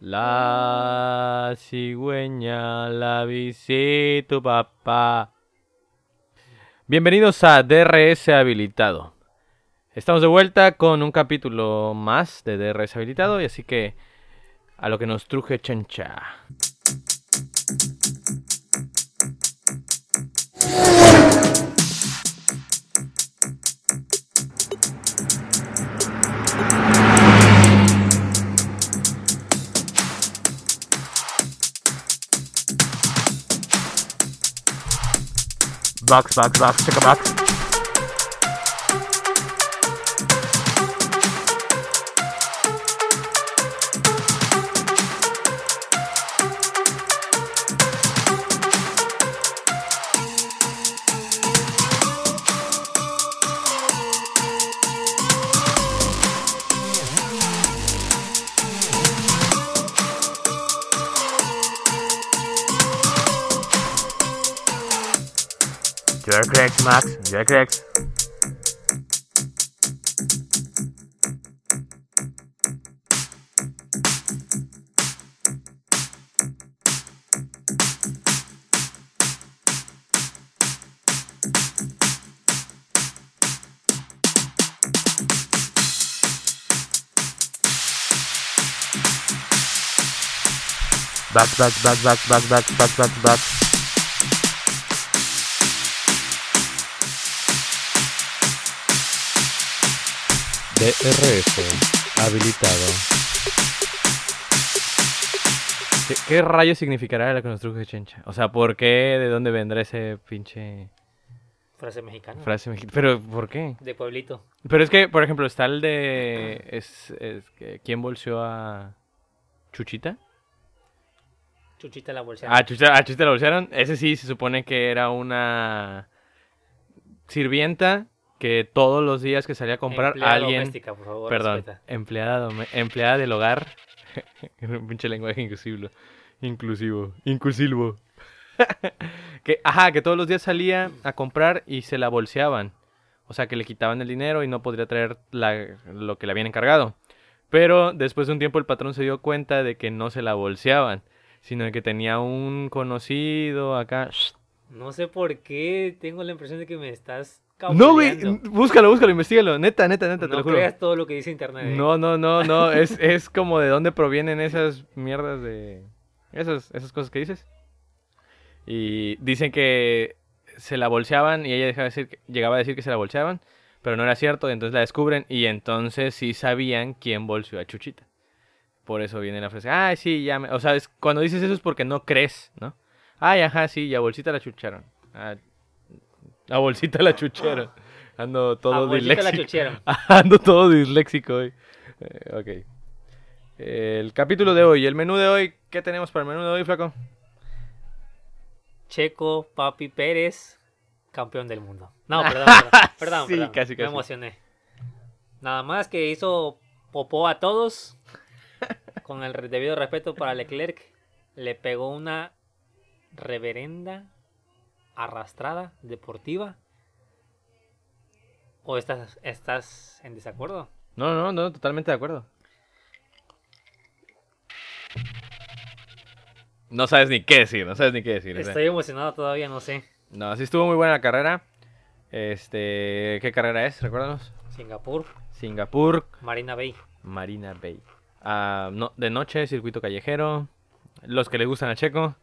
La cigüeña la visita tu papá. Bienvenidos a DRS Habilitado. Estamos de vuelta con un capítulo más de DRS Habilitado y así que a lo que nos truje chancha. Box, box, box, check box. Correct, Max. Back, back, back, back, back, back, back, back, back. DRS habilitado. ¿Qué, qué rayos significará la construcción de chencha? O sea, ¿por qué? ¿De dónde vendrá ese pinche Frase mexicana. frase mexicana? ¿Pero por qué? de pueblito. Pero es que, por ejemplo, está el de... Es, es que- ¿Quién bolseó a Chuchita? Chuchita la bolsa. Ah, Chuchita, a Chuchita la bolsearon. Ese sí se supone que era una sirvienta que todos los días que salía a comprar Empleada alguien... doméstica, por favor, Perdón, respeta. empleada, del hogar. un pinche lenguaje inclusivo. Inclusivo. Inclusivo. que, ajá, que todos los días salía a comprar y se la bolseaban. O sea, que le quitaban el dinero y no podría traer la- lo que le habían encargado. Pero después de un tiempo el patrón se dio cuenta de que no se la bolseaban, sino de que tenía un conocido acá. No sé por qué tengo la impresión de que me estás No, güey, búscalo, búscalo, investigalo. Neta, neta, neta, te No lo juro. creas todo lo que dice internet. ¿eh? No, no, no, no. Es, es como de dónde provienen esas mierdas de. Esas, esas cosas que dices. Y dicen que se la bolseaban y ella dejaba de decir que- llegaba a decir que se la bolseaban, pero no era cierto, y entonces la descubren y entonces sí sabían quién bolseó a Chuchita. Por eso viene la frase, ay, sí, ya me... O sea, es- cuando dices eso es porque no crees, ¿no? Ay, ajá, sí, ya bolsita la chucharon. Ah, a bolsita la chucharon. Ando todo A bolsita la disléxico. Ando todo disléxico hoy. Eh, ok. El capítulo de hoy, el menú de hoy, ¿qué tenemos para el menú de hoy, flaco? Checo, Papi Pérez, campeón del mundo. No, perdón, perdón, perdón, Sí, perdón, casi, me emocioné. Nada más que hizo popó a todos, con el debido respeto para Leclerc, le pegó una reverenda arrastrada deportiva. ¿O estás, estás en desacuerdo? No, no, no, totalmente de acuerdo. No sabes ni qué decir, no sabes ni qué decir. Estoy emocionado todavía, no sé. No, sí estuvo muy buena la carrera. Este, ¿qué carrera es? Recuérdanos. Singapur, Singapur, Marina Bay. Marina Bay. Ah, no, de noche, circuito callejero. Los que le gustan a Checo.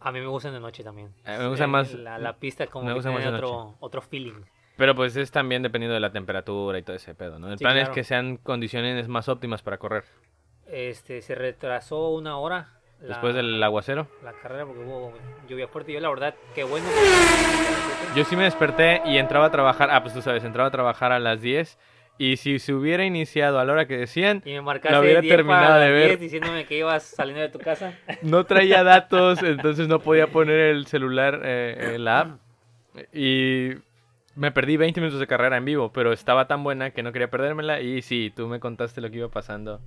A mí me gustan de noche también. A mí me gusta Eh, más- La, la pista como me que gusta más tiene de otro, otro feeling. Pero pues es también dependiendo de la temperatura y todo ese pedo, ¿no? El Sí, plan es claro. que sean condiciones más óptimas para correr. Este, se retrasó una hora. la- Después del aguacero. La carrera porque hubo lluvia fuerte. Yo la verdad, qué bueno. Yo sí me desperté y entraba a trabajar. Ah, pues tú sabes, entraba a trabajar a las 10. Y si se hubiera iniciado a la hora que decían, Y me La hubiera 10 terminado de ver. 10 diciéndome que ibas saliendo de tu casa. no traía datos, entonces no podía poner el celular eh, en la app. Y me perdí 20 minutos de carrera en vivo, pero estaba tan buena que no quería perdérmela. Y sí, tú me contaste lo que iba pasando.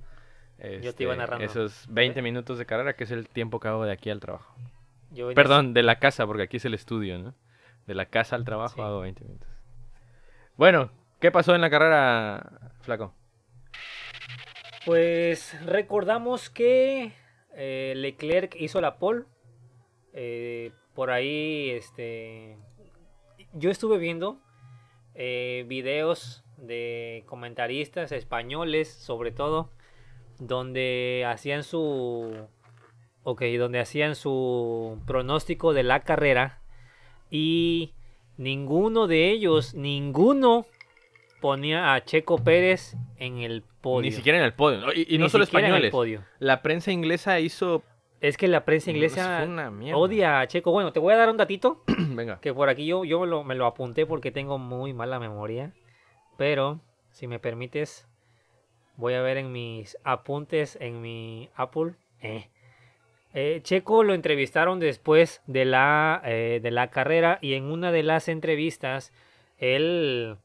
Yo te iba este, narrando. Esos 20 minutos de carrera, que es el tiempo que hago de aquí al trabajo. Yo Perdón, de la casa, porque aquí es el estudio, ¿no? De la casa al trabajo Sí. hago 20 minutos. Bueno, ¿qué pasó en la carrera, Flaco? Pues recordamos que eh, Leclerc hizo la pole. Eh, por ahí, este, yo estuve viendo eh, videos de comentaristas españoles, sobre todo, donde hacían su, ok, donde hacían su pronóstico de la carrera y ninguno de ellos, ninguno ponía a Checo Pérez en el podio. Ni siquiera en el podio. Y, y no Ni solo españoles. podio. La prensa inglesa hizo. Es que la prensa inglesa odia a Checo. Bueno, te voy a dar un datito Venga. que por aquí yo, yo me, lo, me lo apunté porque tengo muy mala memoria. Pero, si me permites, voy a ver en mis apuntes en mi Apple. Eh. Eh, Checo lo entrevistaron después de la, eh, de la carrera y en una de las entrevistas él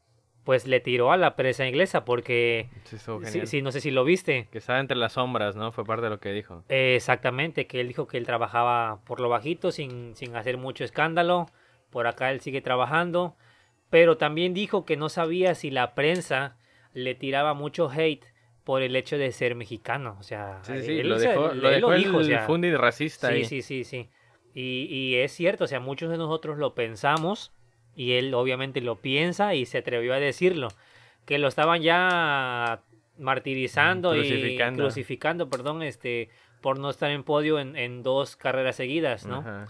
pues le tiró a la prensa inglesa porque Sí, sí, no sé si lo viste. Que estaba entre las sombras, ¿no? Fue parte de lo que dijo. Eh, Exactamente, que él dijo que él trabajaba por lo bajito, sin, sin hacer mucho escándalo. Por acá él sigue trabajando. Pero también dijo que no sabía si la prensa le tiraba mucho hate por el hecho de ser mexicano. O sea, Sí, sí, él Lo dejó, él lo dejó el dijo, o sea, fundi racista sí, ahí. sí, sí, sí. Y, y es cierto, o sea, muchos de nosotros lo pensamos y él obviamente lo piensa y se atrevió a decirlo. Que lo estaban ya martirizando y Crucificando. crucificando, perdón, este, por no estar en podio en, en dos carreras seguidas, ¿no? Ajá.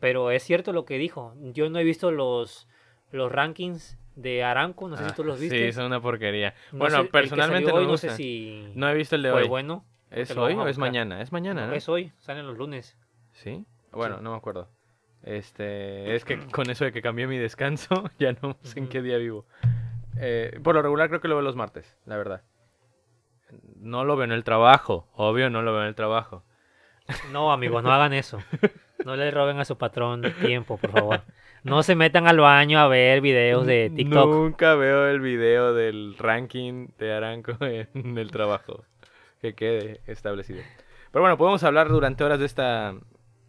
Pero es cierto lo que dijo. Yo no he visto los, los rankings de Aranco, no sé si Ah, tú los viste. Sí, son una porquería. No bueno, sé, personalmente no hoy, sé si No he visto el de fue hoy. bueno. ¿Es hoy o es mañana? Es mañana, ¿no? Es hoy, salen los lunes. Sí. Bueno, Sí. no me acuerdo. Este, es que con eso de que cambié mi descanso, ya no sé en qué día vivo. Eh, por lo regular creo que lo veo los martes, la verdad. No lo veo en el trabajo, obvio no lo veo en el trabajo. No, amigos, no hagan eso. No le roben a su patrón tiempo, por favor. No se metan al baño a ver videos de TikTok. Nunca veo el video del ranking de Aranco en el trabajo. Que quede establecido. Pero bueno, podemos hablar durante horas de esta,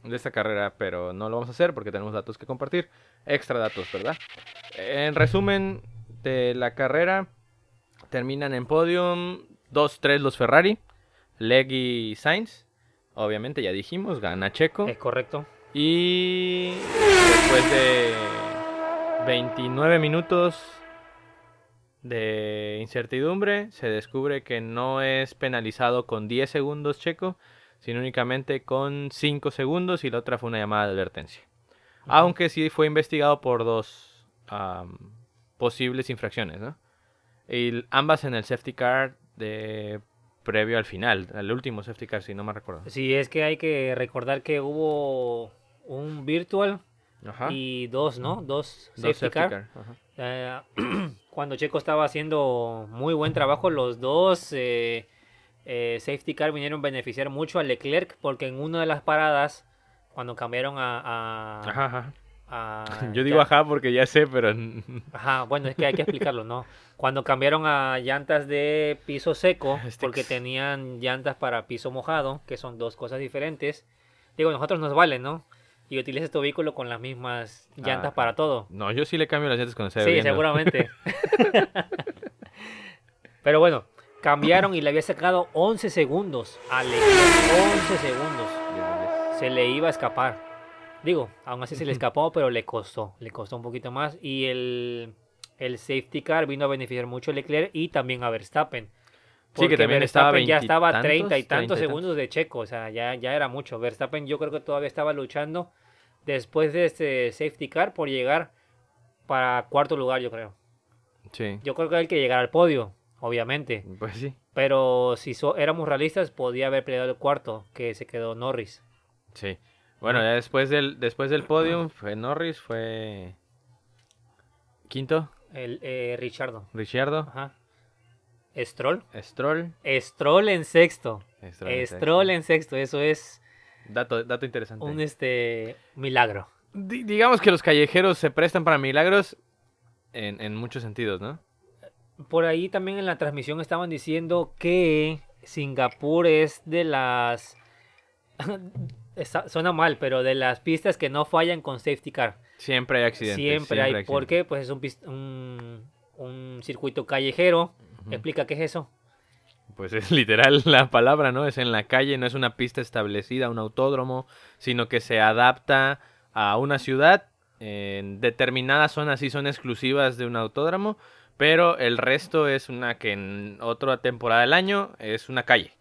de esta carrera, pero no lo vamos a hacer porque tenemos datos que compartir. Extra datos, ¿verdad? En resumen de la carrera, terminan en podium 2-3 los Ferrari, Leg y Sainz. Obviamente, ya dijimos, gana Checo. Es correcto. Y después de 29 minutos de incertidumbre, se descubre que no es penalizado con 10 segundos Checo, sino únicamente con 5 segundos y la otra fue una llamada de advertencia. Aunque sí fue investigado por dos posibles infracciones, ¿no? Y ambas en el safety car de previo al final, al último safety car, si no me recuerdo. Sí, es que hay que recordar que hubo un virtual Ajá. y dos, ¿no? Dos Dos safety, car. Ajá. Eh, cuando Checo estaba haciendo muy buen trabajo, los dos eh, eh, safety car vinieron a beneficiar mucho a Leclerc porque en una de las paradas, cuando cambiaron a... a- Ajá, ajá. a- Yo digo ajá porque ya sé, pero Ajá, bueno, es que hay que explicarlo, ¿no? Cuando cambiaron a llantas de piso seco, Sticks. porque tenían llantas para piso mojado, que son dos cosas diferentes. Digo, nosotros nos vale, ¿no? Y utilizas tu vehículo con las mismas llantas Ah, para todo. no, yo sí le cambio las llantas cuando se Sí, seguramente. Pero bueno, cambiaron y le había sacado 11 segundos a Leclerc. 11 segundos. Se le iba a escapar. Digo, aún así se le escapó, pero le costó. Le costó un poquito más. Y el, el safety car vino a beneficiar mucho a Leclerc y también a Verstappen. Sí, que también estaba Verstappen ya estaba a veintitantos, 30 y treinta tantos y tantos. segundos de Checo. O sea, ya, ya era mucho. Verstappen yo creo que todavía estaba luchando después de este safety car por llegar para cuarto lugar, yo creo. Sí, Yo creo que hay que llegar al podio, obviamente. pues sí, Pero si so- éramos realistas, podía haber peleado el cuarto, que se quedó Norris. sí. Bueno, ya después del, después del podium fue Norris, fue quinto, El eh, Richardo. Ricciardo, Ajá. Stroll. Stroll. Stroll en sexto. Stroll, en Stroll en sexto. Eso es Dato, dato interesante. un este milagro. Di- digamos que los callejeros se prestan para milagros en, en muchos sentidos, ¿no? Por ahí también en la transmisión estaban diciendo que Singapur es de las... Está- suena mal, pero de las pistas que no fallan con safety car. Siempre hay accidentes. Siempre, hay. ¿Por accidentes. qué? Pues es un, un, un circuito callejero. Explica qué es eso. pues es literal la palabra, ¿no? Es en la calle, no es una pista establecida, un autódromo, sino que se adapta a una ciudad. En determinadas zonas sí son exclusivas de un autódromo, pero el resto es una que en otra temporada del año es una calle.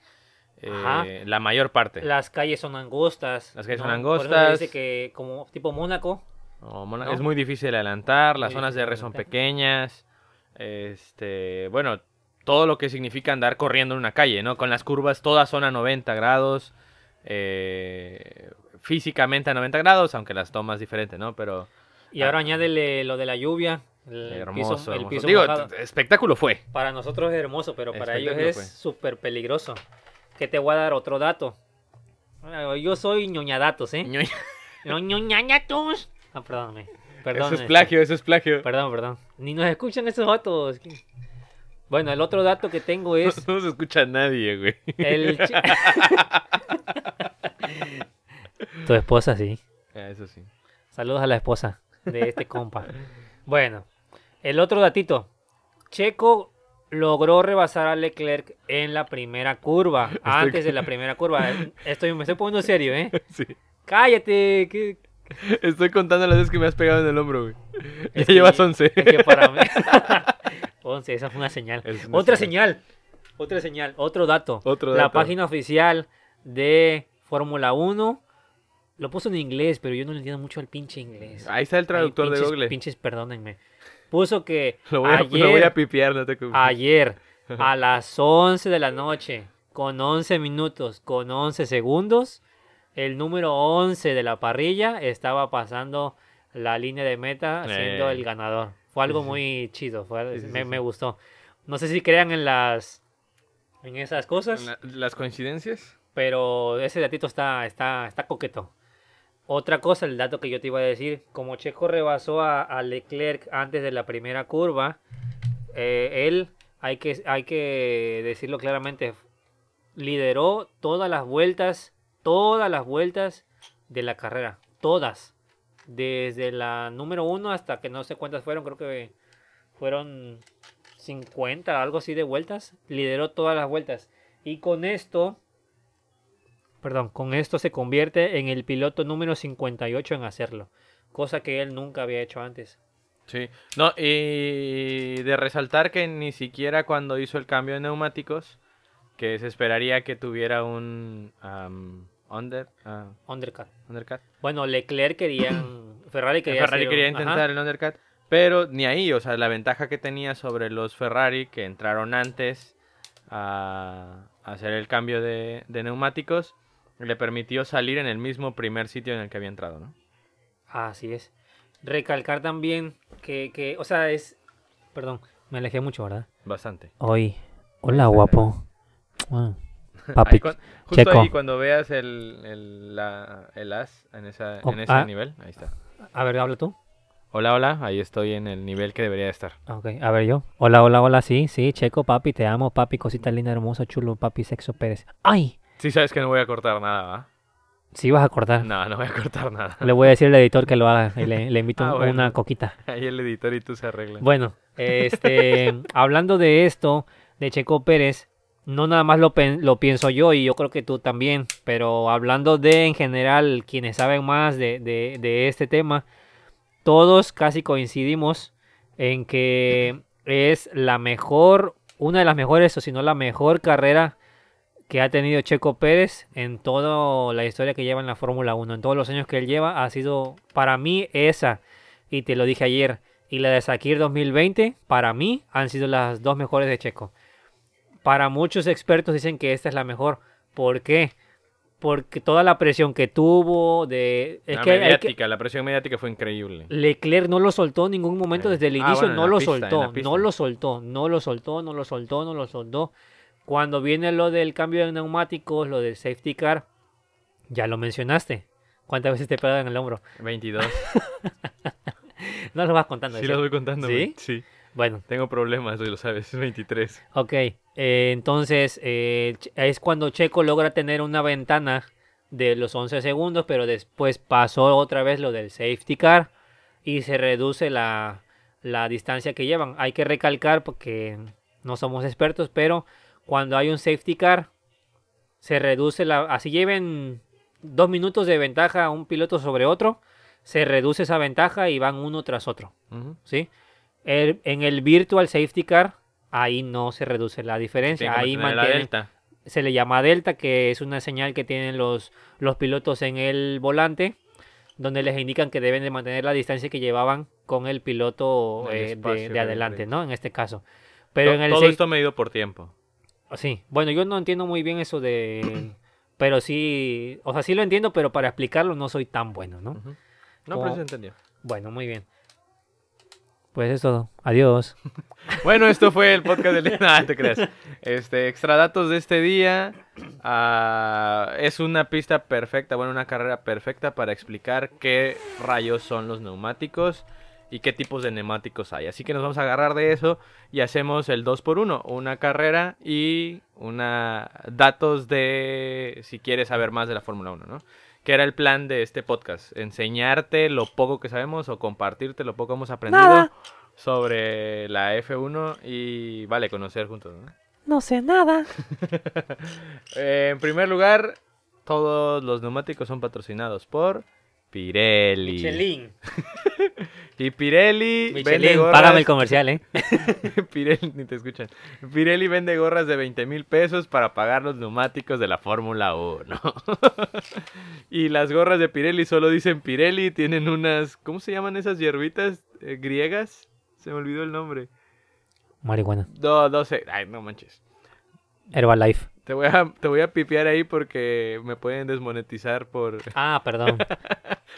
Eh, la mayor parte. Las calles son angostas. Las calles son Por eso angostas. dice que como tipo Mónaco. No, Mona- ¿no? Es muy difícil de adelantar, las Muy zonas de R son pequeñas. Este, bueno, todo lo que significa andar corriendo en una calle, ¿no? Con las curvas todas son a 90 grados. eh, físicamente a 90 grados, aunque las tomas diferente, ¿no? Pero Y ahora añádele lo de la lluvia. El hermoso. piso, el hermoso. piso Digo, espectáculo fue. Para nosotros es hermoso, pero para ellos es súper peligroso. Que te voy a dar otro dato. Yo soy ñoñadatos, ¿eh? Ñoño. No. Ah, perdóname. Perdón. Eso es plagio, eso es plagio. Perdón, perdón. Ni nos escuchan esos datos. Bueno, el otro dato que tengo es No se escucha a nadie, güey. el... tu esposa, sí. Ah, eso sí. Saludos a la esposa de este compa. Bueno, el otro datito. Checo logró rebasar a Leclerc en la primera curva. Antes de la primera curva. Estoy, me estoy poniendo serio, ¿eh? Sí. Cállate. Estoy contando las veces que me has pegado en el hombro, güey. Ya Es que- llevas 11. Es que para mí... 11, esa fue una señal. Una Otra señal. señal. Otra señal. Otro dato. Otro La dato. página oficial de Fórmula 1 lo puso en inglés, pero yo no le entiendo mucho el pinche inglés. Ahí está el traductor Ay, de Google. Pinches, perdónenme. Puso que Lo voy, a, ayer, lo voy a pipiar, no te ayer a las 11 de la noche, con 11 minutos, con 11 segundos, el número 11 de la parrilla estaba pasando la línea de meta siendo Eh. el ganador. Fue algo muy chido, fue- Sí, sí, me, sí, me sí. gustó. No sé si crean en las en esas cosas, La- ¿Las coincidencias? pero ese datito está, está, está coqueto. Otra cosa, el dato que yo te iba a decir, como Checo rebasó a, Leclerc antes de la primera curva, eh, él, hay que, hay que decirlo claramente, lideró todas las vueltas, todas las vueltas de la carrera, todas. Desde la número uno hasta que no sé cuántas fueron, creo que fueron 50, algo así de vueltas. Lideró todas las vueltas. Y con esto, perdón, con esto se convierte en el piloto número 58 en hacerlo. Cosa que él nunca había hecho antes. Sí. No, y de resaltar que ni siquiera cuando hizo el cambio de neumáticos, que se esperaría que tuviera un um, under, ah, Undercut. undercut. Bueno, Leclerc querían. Ferrari quería, Ferrari quería intentar el undercut, pero ni ahí, o sea, la ventaja que tenía sobre los Ferrari que entraron antes a a hacer el cambio de, de neumáticos le permitió salir en el mismo primer sitio en el que había entrado, ¿no? Así es. Recalcar también que, que, o sea, es. Perdón, me alejé mucho, ¿verdad? Bastante. Hoy. Hola, guapo. Ah, Papi. justo Checo. ahí cuando veas el, el, la- el as en, esa, Oh, en ese ah. nivel, ahí está. A ver, habla tú. Hola, hola, ahí estoy en el nivel que debería de estar. Ok, a ver yo. Hola, hola, hola, sí, sí, Checo, papi, te amo, papi, cosita linda, hermosa, chulo, papi, sexo Pérez. ¡Ay! Sí sabes que no voy a cortar nada, ¿va? Sí vas a cortar. No, no voy a cortar nada. Le voy a decir al editor que lo haga y le, le invito Ah, bueno. una coquita. Ahí el editor y tú se arreglan. Bueno, este, hablando de esto, de Checo Pérez, no nada más lo, lo pienso yo y yo creo que tú también, pero hablando de en general quienes saben más de, de- de este tema, todos casi coincidimos en que es la mejor, una de las mejores o si no la mejor carrera que ha tenido Checo Pérez en toda la historia que lleva en la Fórmula 1, en todos los años que él lleva, ha sido para mí esa, y te lo dije ayer, y la de Sakir 2020, para mí han sido las dos mejores de Checo. Para muchos expertos dicen que esta es la mejor. ¿Por qué? Porque toda la presión que tuvo de... Es la que, hay que- mediática, la presión mediática fue increíble. Leclerc no lo soltó en ningún momento Eh. desde el Ah, inicio, bueno, no lo pista, soltó, no lo soltó, no lo soltó, no lo soltó, no lo soltó. Cuando viene lo del cambio de neumáticos, lo del safety car, ya lo mencionaste. ¿Cuántas veces te pegan en el hombro? 22. No lo vas contando. Sí lo voy contando. ¿Sí? Sí. Bueno, Tengo problemas, hoy lo sabes. Es 23. ok. eh, entonces eh, es cuando Checo logra tener una ventana de los 11 segundos, pero después pasó otra vez lo del safety car y se reduce la, la distancia que llevan. Hay que recalcar porque no somos expertos, pero cuando hay un safety car, se reduce la... Así lleven dos minutos de ventaja un piloto sobre otro, se reduce esa ventaja y van uno tras otro. ¿sí? El- en el virtual safety car, ahí no se reduce la diferencia, ahí delta. se le llama delta, que es una señal que tienen los, los pilotos en el volante, donde les indican que deben de mantener la distancia que llevaban con el piloto El eh, de, adelante. ¿no? En este caso. Pero en el Todo esto medido por tiempo. Sí, bueno, yo no entiendo muy bien eso de... Pero sí, o sea, sí lo entiendo, pero para explicarlo no soy tan bueno, ¿no? No, Como- pero se entendió. Bueno, muy bien. Pues es todo. Adiós. Bueno, esto fue el podcast del día. No, te creas. Este, extra datos de este día. Ah, es una pista perfecta, bueno, una carrera perfecta para explicar qué rayos son los neumáticos y qué tipos de neumáticos hay. Así que nos vamos a agarrar de eso y hacemos el 2x1, una carrera y una datos de si quieres saber más de la Fórmula 1, ¿no? Que era el plan de este podcast, enseñarte lo poco que sabemos o compartirte lo poco que hemos aprendido Nada. sobre la F1 y vale, conocer juntos, ¿no? No sé nada. En primer lugar, todos los neumáticos son patrocinados por Pirelli. Michelin. Y Pirelli vende Michelin, gorras. págame el comercial, ¿eh? Pirelli, ni te escuchan. Pirelli vende gorras de 20 mil pesos para pagar los neumáticos de la Fórmula 1. y las gorras de Pirelli solo dicen Pirelli, tienen unas, ¿cómo se llaman esas hierbitas eh, griegas? Se me olvidó el nombre. Marihuana. No, no sé. Ay, no manches. Herbalife. Te voy a, te voy a pipear ahí porque me pueden desmonetizar por, Ah, perdón.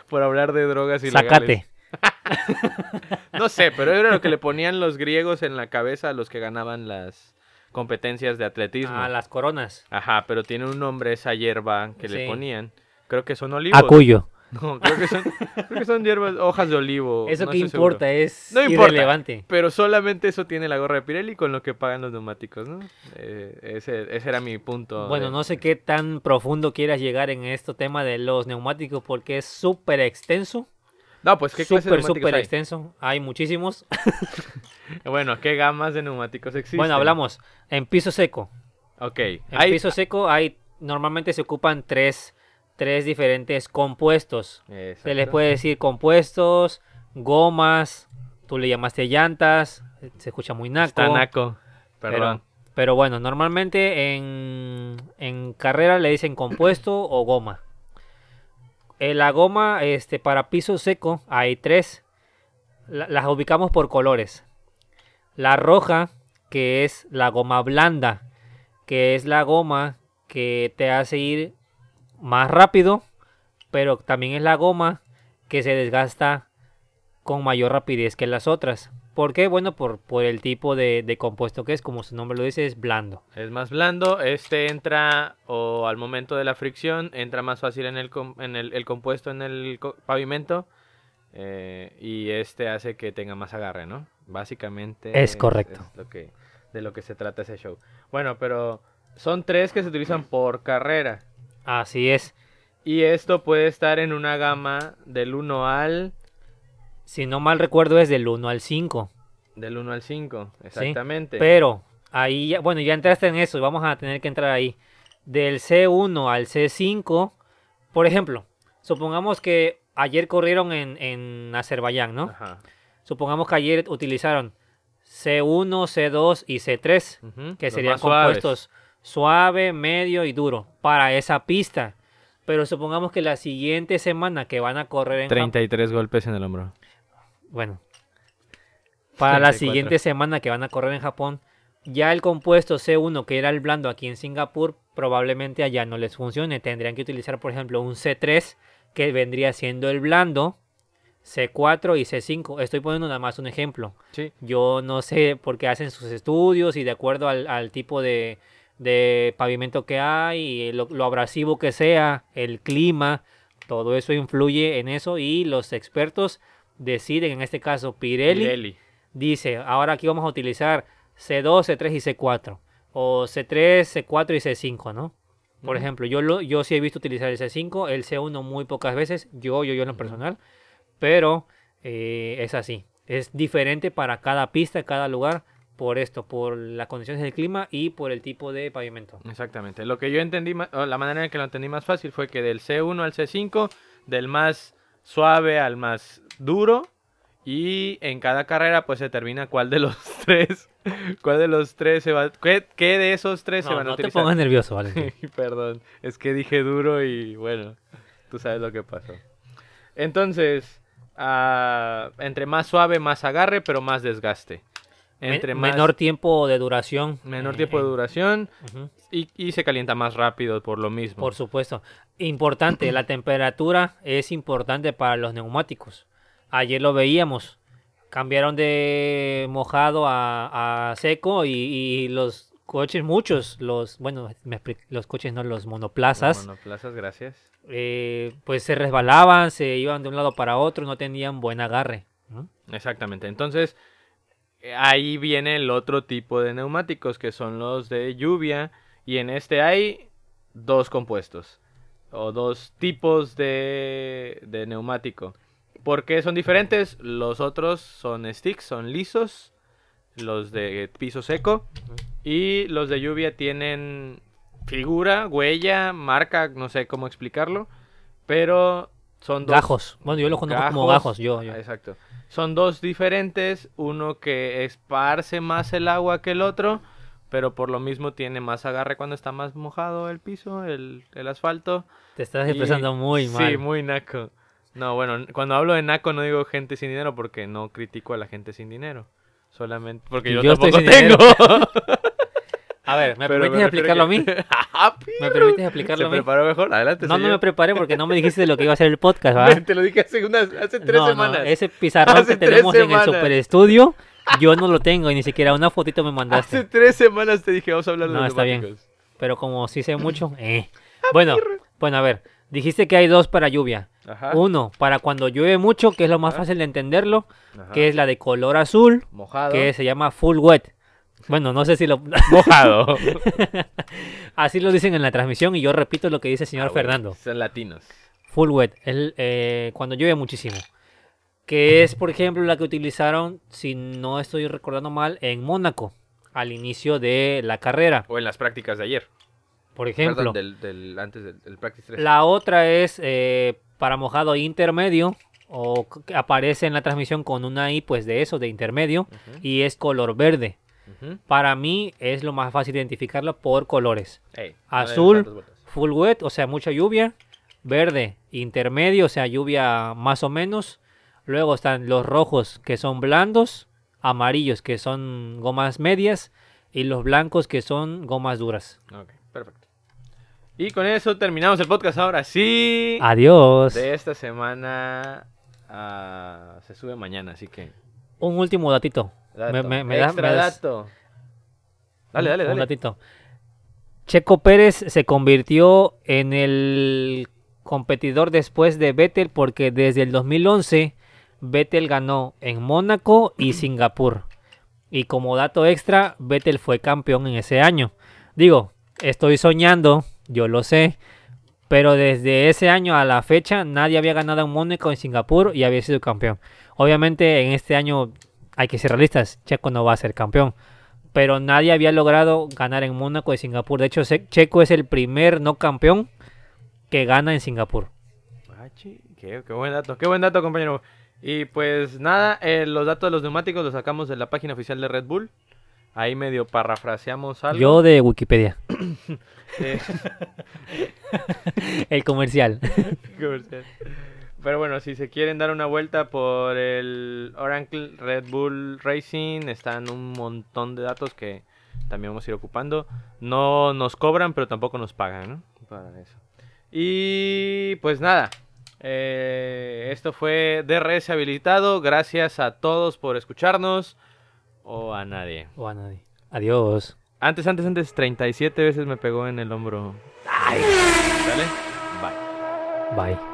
por hablar de drogas ilegales. Sácate. No sé, pero era lo que le ponían los griegos en la cabeza a los que ganaban las competencias de atletismo. Ah, las coronas. Ajá, pero tiene un nombre esa hierba que le ponían. Creo que son olivos. Acuyo. No, creo que son, creo que son hierbas, hojas de olivo. Eso no que seguro. importa, es No importa. irrelevante. Pero solamente eso tiene la gorra de Pirelli con lo que pagan los neumáticos, ¿no? Eh, ese, ese era mi punto. Bueno, de- no sé qué tan profundo quieras llegar en este tema de los neumáticos porque es súper extenso. No, pues qué clase Súper, súper hay? extenso. Hay muchísimos. Bueno, ¿qué gamas de neumáticos existen? Bueno, hablamos en piso seco. Ok. En hay- piso seco hay normalmente se ocupan tres, tres diferentes compuestos. Se les puede decir compuestos, gomas, tú le llamaste llantas, se escucha muy naco. Está naco. pero- Perdón. Pero, bueno, normalmente en, en carrera le dicen compuesto o goma. En la goma, este, para piso seco, hay tres. La- las ubicamos por colores. La roja, que es la goma blanda, que es la goma que te hace ir más rápido, pero también es la goma que se desgasta con mayor rapidez que las otras. ¿Por qué? Bueno, por, por el tipo de, de compuesto que es, como su nombre lo dice, es blando. Es más blando. Este entra, o al momento de la fricción, entra más fácil en el, en el, el compuesto en el pavimento. eh, y este hace que tenga más agarre, ¿no? Básicamente. Es correcto. es lo que, de lo que se trata ese show. Bueno, pero son tres que se utilizan por carrera. Así es. Y esto puede estar en una gama del 1 al. Si no mal recuerdo es del 1 al 5. Del 1 al 5, exactamente. Pero ahí, ya, bueno, ya entraste en eso, vamos a tener que entrar ahí. Del C1 al C5, por ejemplo, supongamos que ayer corrieron en, en Azerbaiyán, ¿no? Ajá. Supongamos que ayer utilizaron C1, C2 y C3, Ujú, que serían suaves. Suave, medio y duro para esa pista. Pero supongamos que la siguiente semana que van a correr en Japón, 33 golpes en el hombro. bueno, para la 34. siguiente semana que van a correr en Japón, ya el compuesto C1 que era el blando aquí en Singapur, probablemente allá no les funcione. Tendrían que utilizar, por ejemplo, un C3 que vendría siendo el blando, C4 y C5. Estoy poniendo nada más un ejemplo. Sí. Yo no sé por qué hacen sus estudios y de acuerdo al, al tipo de, de pavimento que hay, lo, lo abrasivo que sea, el clima, todo eso influye en eso y los expertos deciden, en este caso Pirelli, Pirelli. dice, ahora aquí vamos a utilizar C2, C3 y C4, o C3, C4 y C5, ¿no? Por ejemplo, yo, lo, yo sí he visto utilizar el C5, el C1 muy pocas veces, yo, yo, yo en lo personal, pero eh, es así. Es diferente para cada pista, cada lugar, por esto, por las condiciones del clima y por el tipo de pavimento. Exactamente. Lo que yo entendí, la manera en que lo entendí más fácil fue que del C1 al C5, del más suave al más duro, y en cada carrera pues se determina cuál de los tres, cuál de los tres se va, qué, qué de esos tres se No, van a no te utilizar. pongas nervioso, Valentín. Perdón, es que dije duro y bueno, tú sabes lo que pasó. Entonces, ah, entre más suave, más agarre, pero más desgaste. Men- Entre más, Menor tiempo de duración. menor eh, tiempo de duración y, y se calienta más rápido por lo mismo. Por supuesto. Importante, la temperatura es importante para los neumáticos. Ayer lo veíamos. Cambiaron de mojado a, a seco y, y los coches, muchos, los, bueno, me los coches no, los monoplazas, Monoplazas, gracias. eh, pues se resbalaban, se iban de un lado para otro, no tenían buen agarre. ¿no? Exactamente. Entonces, ahí viene el otro tipo de neumáticos, que son los de lluvia. Y en este hay dos compuestos. O dos tipos de, de neumático. ¿Por qué son diferentes? Los otros son sticks, son lisos. Los de piso seco. Y los de lluvia tienen figura, huella, marca, no sé cómo explicarlo. Pero son dos. Gajos. Bueno, yo los conozco como gajos, yo, yo. Ah, Exacto. Son dos diferentes, uno que esparce más el agua que el otro, pero por lo mismo tiene más agarre cuando está más mojado el piso, el, el asfalto. Te estás Y- expresando muy mal. Sí, muy naco. No, bueno, cuando hablo de naco no digo gente sin dinero porque no critico a la gente sin dinero. Solamente porque yo, yo tampoco tengo. A ver, ¿me Pero permites explicarlo a mí? Ah, ¿Me permites explicarlo ¿Se a mí? preparó mejor? Adelante, No, no me preparé porque no me dijiste de lo que iba a ser el podcast, ¿va? Te lo dije hace, unas, hace tres no, semanas. No, ese pizarrón Hace que tenemos en el super estudio, yo no lo tengo y ni siquiera una fotito me Hace mandaste. tres semanas te dije, vamos a hablar de No, está bien. Pero como sí sé mucho, eh. Bueno, bueno, a ver, dijiste que hay dos para lluvia. Ajá. Uno, para cuando llueve mucho, que es lo más Ajá. fácil de entenderlo, Ajá. que es la de color azul, Mojado. que se llama full wet. Bueno, no sé si lo... Mojado. Así lo dicen en la transmisión y yo repito lo que dice el señor Ah, bueno, Fernando. Son latinos. Full wet, el, eh, cuando llueve muchísimo. Que es, por ejemplo, la que utilizaron, si no estoy recordando mal, en Mónaco, al inicio de la carrera, O en las prácticas de ayer. por ejemplo. Perdón, del, del- antes del, del Practice 3. La otra es eh, para mojado intermedio, o aparece en la transmisión con una I, pues de eso, de intermedio, y es color verde. Ujú. Para mí es lo más fácil identificarlo por colores. Ey, no le des Azul. Full wet, o sea, mucha lluvia. Verde, intermedio, o sea, lluvia más o menos. Luego están los rojos, que son blandos. Amarillos, que son gomas medias. Y los blancos, que son gomas duras. Ok, perfecto. Y con eso terminamos el podcast ahora sí. Adiós. De esta semana ah, se sube mañana, así que. Un último datito. Dato. Me- me- me Extra dato. Dale, dale, Un dale. datito. Checo Pérez se convirtió en el competidor después de Vettel porque desde el 2011 Vettel ganó en Mónaco y Singapur. Y como dato extra, Vettel fue campeón en ese año. Digo, estoy soñando, yo lo sé, pero desde ese año a la fecha nadie había ganado en Mónaco en Singapur y había sido campeón. Obviamente en este año hay que ser realistas, Checo no va a ser campeón pero nadie había logrado ganar en Mónaco y Singapur. De hecho, Checo es el primer no campeón que gana en Singapur. Ah, qué, qué buen dato, qué buen dato, compañero. Y pues nada, eh, los datos de los neumáticos los sacamos de la página oficial de Red Bull. Ahí medio parafraseamos algo. Yo de Wikipedia, Eh, el comercial. comercial. Pero bueno, si se quieren dar una vuelta por el Oracle Red Bull Racing, están un montón de datos que también vamos a ir ocupando. No nos cobran, pero tampoco nos pagan, ¿no? Para eso. Y pues nada, eh, esto fue DRS habilitado. Gracias a todos por escucharnos. O a nadie. O a nadie. Adiós. Antes, antes, antes, 37 veces me pegó en el hombro. ¿Vale? Bye. Bye.